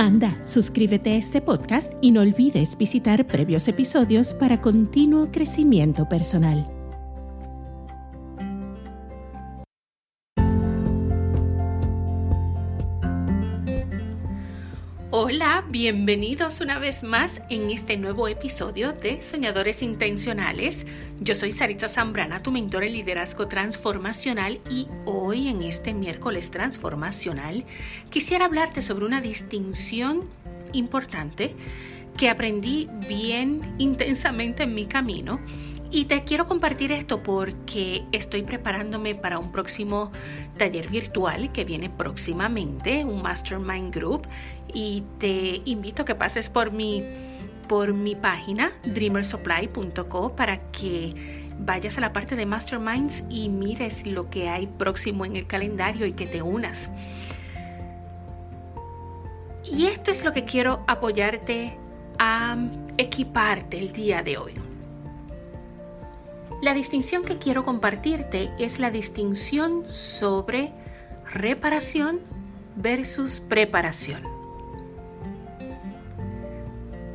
Anda, suscríbete a este podcast y no olvides visitar previos episodios para continuo crecimiento personal. Hola, bienvenidos una vez más en este nuevo episodio de Soñadores Intencionales. Yo soy Saritza Zambrana, tu mentor en liderazgo transformacional y hoy en este miércoles transformacional quisiera hablarte sobre una distinción importante que aprendí bien intensamente en mi camino y te quiero compartir esto porque estoy preparándome para un próximo taller virtual que viene próximamente, un Mastermind Group, y te invito a que pases por mi, por mi página dreamersupply.co para que vayas a la parte de Masterminds y mires lo que hay próximo en el calendario y que te unas. Y esto es lo que quiero apoyarte a equiparte el día de hoy. La distinción que quiero compartirte es la distinción sobre reparación versus preparación.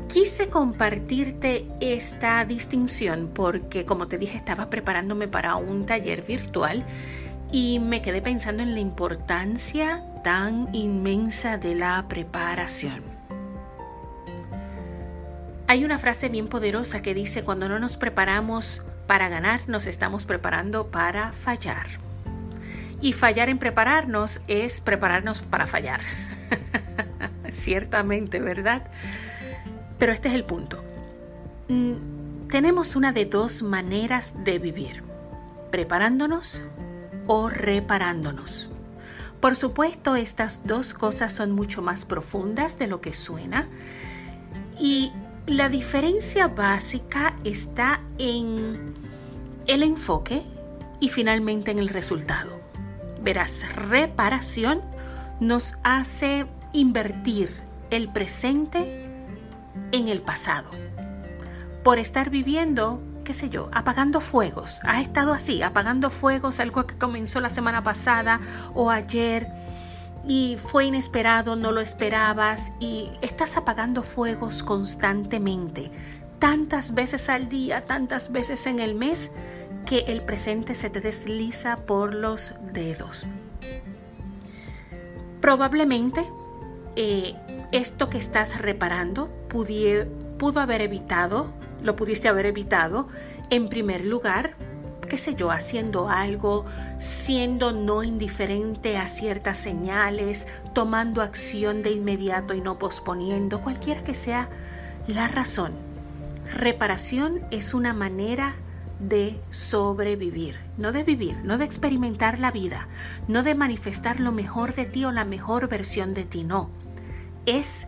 Quise compartirte esta distinción porque, como te dije, estaba preparándome para un taller virtual y me quedé pensando en la importancia tan inmensa de la preparación. Hay una frase bien poderosa que dice, cuando no nos preparamos para ganar nos estamos preparando para fallar. Y fallar en prepararnos es prepararnos para fallar. Ciertamente, ¿verdad? Pero este es el punto. Mm, tenemos una de dos maneras de vivir. Preparándonos o reparándonos. Por supuesto, estas dos cosas son mucho más profundas de lo que suena. Y la diferencia básica está en el enfoque y finalmente en el resultado. Verás, reparación nos hace invertir el presente en el pasado. Por estar viviendo, qué sé yo, apagando fuegos. Ha estado así, apagando fuegos, algo que comenzó la semana pasada o ayer y fue inesperado, no lo esperabas y estás apagando fuegos constantemente, tantas veces al día, tantas veces en el mes, que el presente se te desliza por los dedos. Probablemente eh, esto que estás reparando pudo haber evitado, lo pudiste haber evitado, en primer lugar, qué sé yo, haciendo algo, siendo no indiferente a ciertas señales, tomando acción de inmediato y no posponiendo, cualquiera que sea la razón. Reparación es una manera de sobrevivir, no de vivir, no de experimentar la vida, no de manifestar lo mejor de ti o la mejor versión de ti, no. Es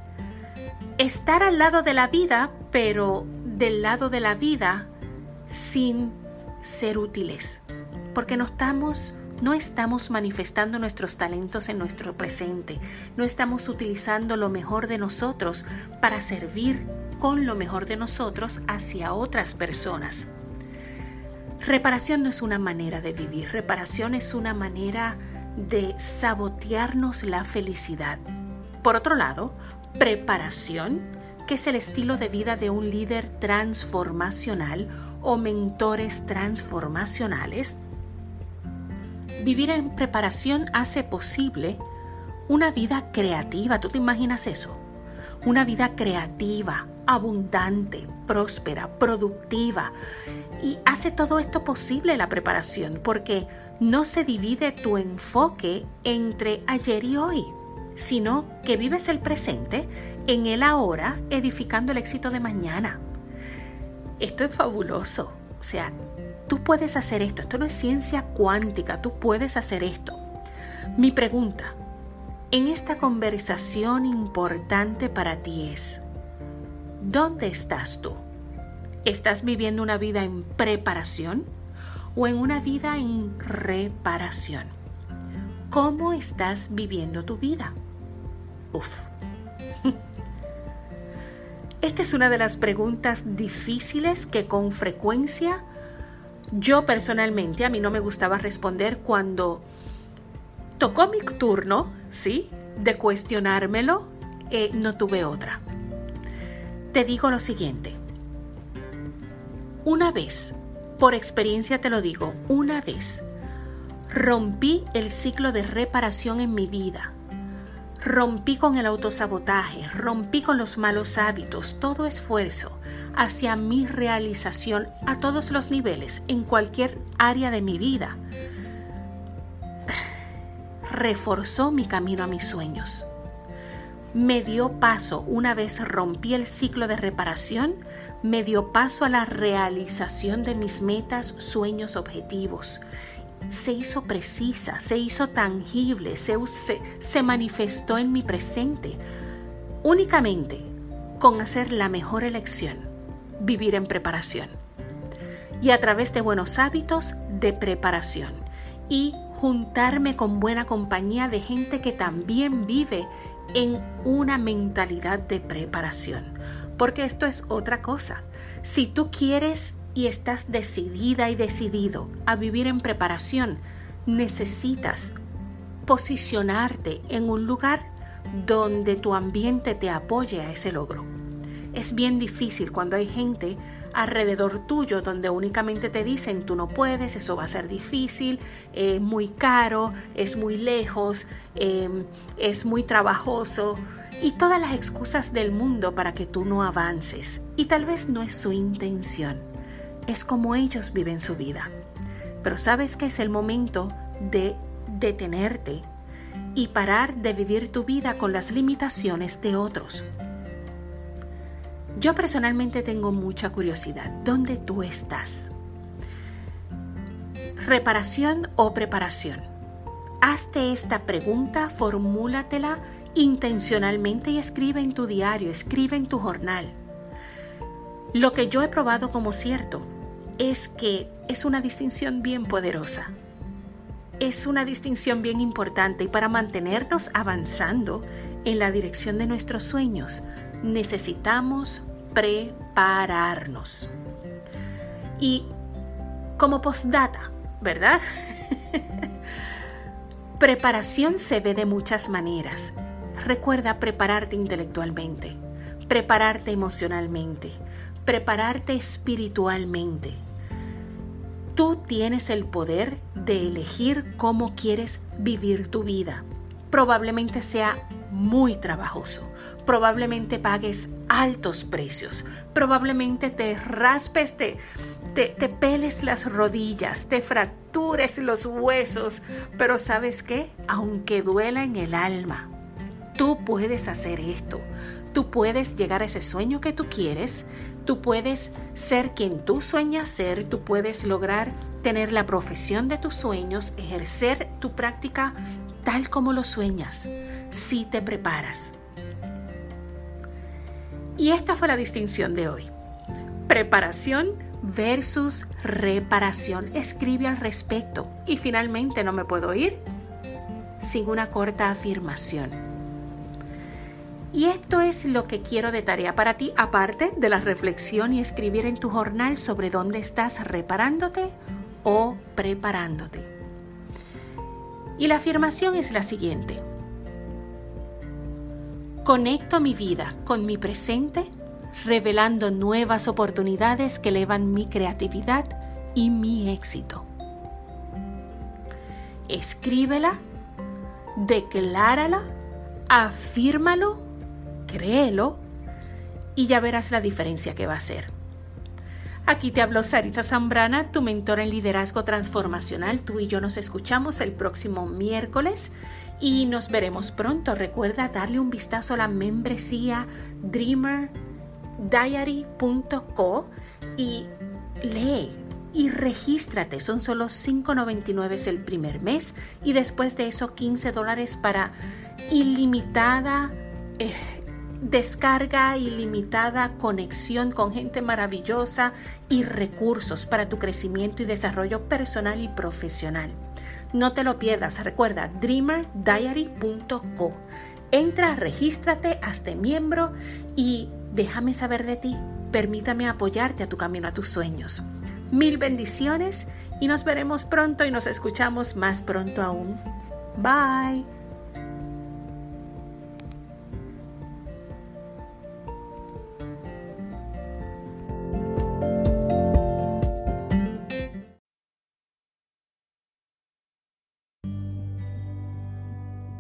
estar al lado de la vida, pero del lado de la vida sin ser útiles, porque no estamos no estamos manifestando nuestros talentos en nuestro presente, no estamos utilizando lo mejor de nosotros para servir con lo mejor de nosotros hacia otras personas. Reparación no es una manera de vivir, reparación es una manera de sabotearnos la felicidad. Por otro lado, preparación, que es el estilo de vida de un líder transformacional o mentores transformacionales, vivir en preparación hace posible una vida creativa. ¿Tú te imaginas eso? Una vida creativa, abundante, próspera, productiva. Y hace todo esto posible la preparación porque no se divide tu enfoque entre ayer y hoy, sino que vives el presente en el ahora, edificando el éxito de mañana. Esto es fabuloso. O sea, tú puedes hacer esto. Esto no es ciencia cuántica. Tú puedes hacer esto. Mi pregunta en esta conversación importante para ti es, ¿dónde estás tú? ¿Estás viviendo una vida en preparación o en una vida en reparación? ¿Cómo estás viviendo tu vida? Uf. Esta es una de las preguntas difíciles que con frecuencia yo personalmente a mí no me gustaba responder cuando tocó mi turno, ¿sí? De cuestionármelo, eh, no tuve otra. Te digo lo siguiente. Una vez, por experiencia te lo digo, una vez rompí el ciclo de reparación en mi vida. Rompí con el autosabotaje, rompí con los malos hábitos, todo esfuerzo hacia mi realización a todos los niveles, en cualquier área de mi vida. Reforzó mi camino a mis sueños. Me dio paso, una vez rompí el ciclo de reparación, me dio paso a la realización de mis metas, sueños, objetivos. Se hizo precisa, se hizo tangible, se, se, manifestó en mi presente, únicamente con hacer la mejor elección, vivir en preparación. Y a través de buenos hábitos de preparación y juntarme con buena compañía de gente que también vive en una mentalidad de preparación porque esto es otra cosa. Si tú quieres y estás decidida y decidido a vivir en preparación, necesitas posicionarte en un lugar donde tu ambiente te apoye a ese logro. Es bien difícil cuando hay gente alrededor tuyo donde únicamente te dicen tú no puedes, eso va a ser difícil, es muy caro, es muy lejos, em, es muy trabajoso, y todas las excusas del mundo para que tú no avances. Y tal vez no es su intención, es como ellos viven su vida. Pero sabes que es el momento de detenerte y parar de vivir tu vida con las limitaciones de otros. Yo personalmente tengo mucha curiosidad. ¿Dónde tú estás? ¿Reparación o preparación? Hazte esta pregunta, formúlatela intencionalmente y escribe en tu diario, escribe en tu jornal. Lo que yo he probado como cierto es que es una distinción bien poderosa. Es una distinción bien importante y para mantenernos avanzando en la dirección de nuestros sueños necesitamos prepararnos. Y como postdata, ¿verdad? Preparación se ve de muchas maneras. Recuerda prepararte intelectualmente, prepararte emocionalmente, prepararte espiritualmente. Tienes el poder de elegir cómo quieres vivir tu vida. Probablemente sea muy trabajoso, probablemente pagues altos precios, probablemente te raspes, te, te, te, peles las rodillas, te fractures los huesos, pero sabes qué, aunque duela en el alma, Tú puedes hacer esto. Tú puedes llegar a ese sueño que tú quieres. Tú puedes ser quien tú sueñas ser. Tú puedes lograr tener la profesión de tus sueños, ejercer tu práctica tal como lo sueñas, si te preparas. Y esta fue la distinción de hoy. Preparación versus reparación. Escribe al respecto. Y finalmente no me puedo ir sin una corta afirmación. Y esto es lo que quiero de tarea para ti, aparte de la reflexión y escribir en tu jornal sobre dónde estás reparándote o preparándote. Y la afirmación es la siguiente. Conecto mi vida con mi presente, revelando nuevas oportunidades que elevan mi creatividad y mi éxito. Escríbela, declárala, afírmalo créelo y ya verás la diferencia que va a hacer. Aquí te habló Sarisa Zambrana, tu mentora en liderazgo transformacional. Tú y yo nos escuchamos el próximo miércoles y nos veremos pronto. Recuerda darle un vistazo a la membresía dreamerdiary.co y lee y regístrate. Son solo $5.99 el primer mes y después de eso 15 dólares para ilimitada. Eh, descarga ilimitada, conexión con gente maravillosa y recursos para tu crecimiento y desarrollo personal y profesional. No te lo pierdas, recuerda dreamerdiary.co. Entra, regístrate, hazte miembro y déjame saber de ti. Permítame apoyarte a tu camino a tus sueños. Mil bendiciones y nos veremos pronto y nos escuchamos más pronto aún. Bye.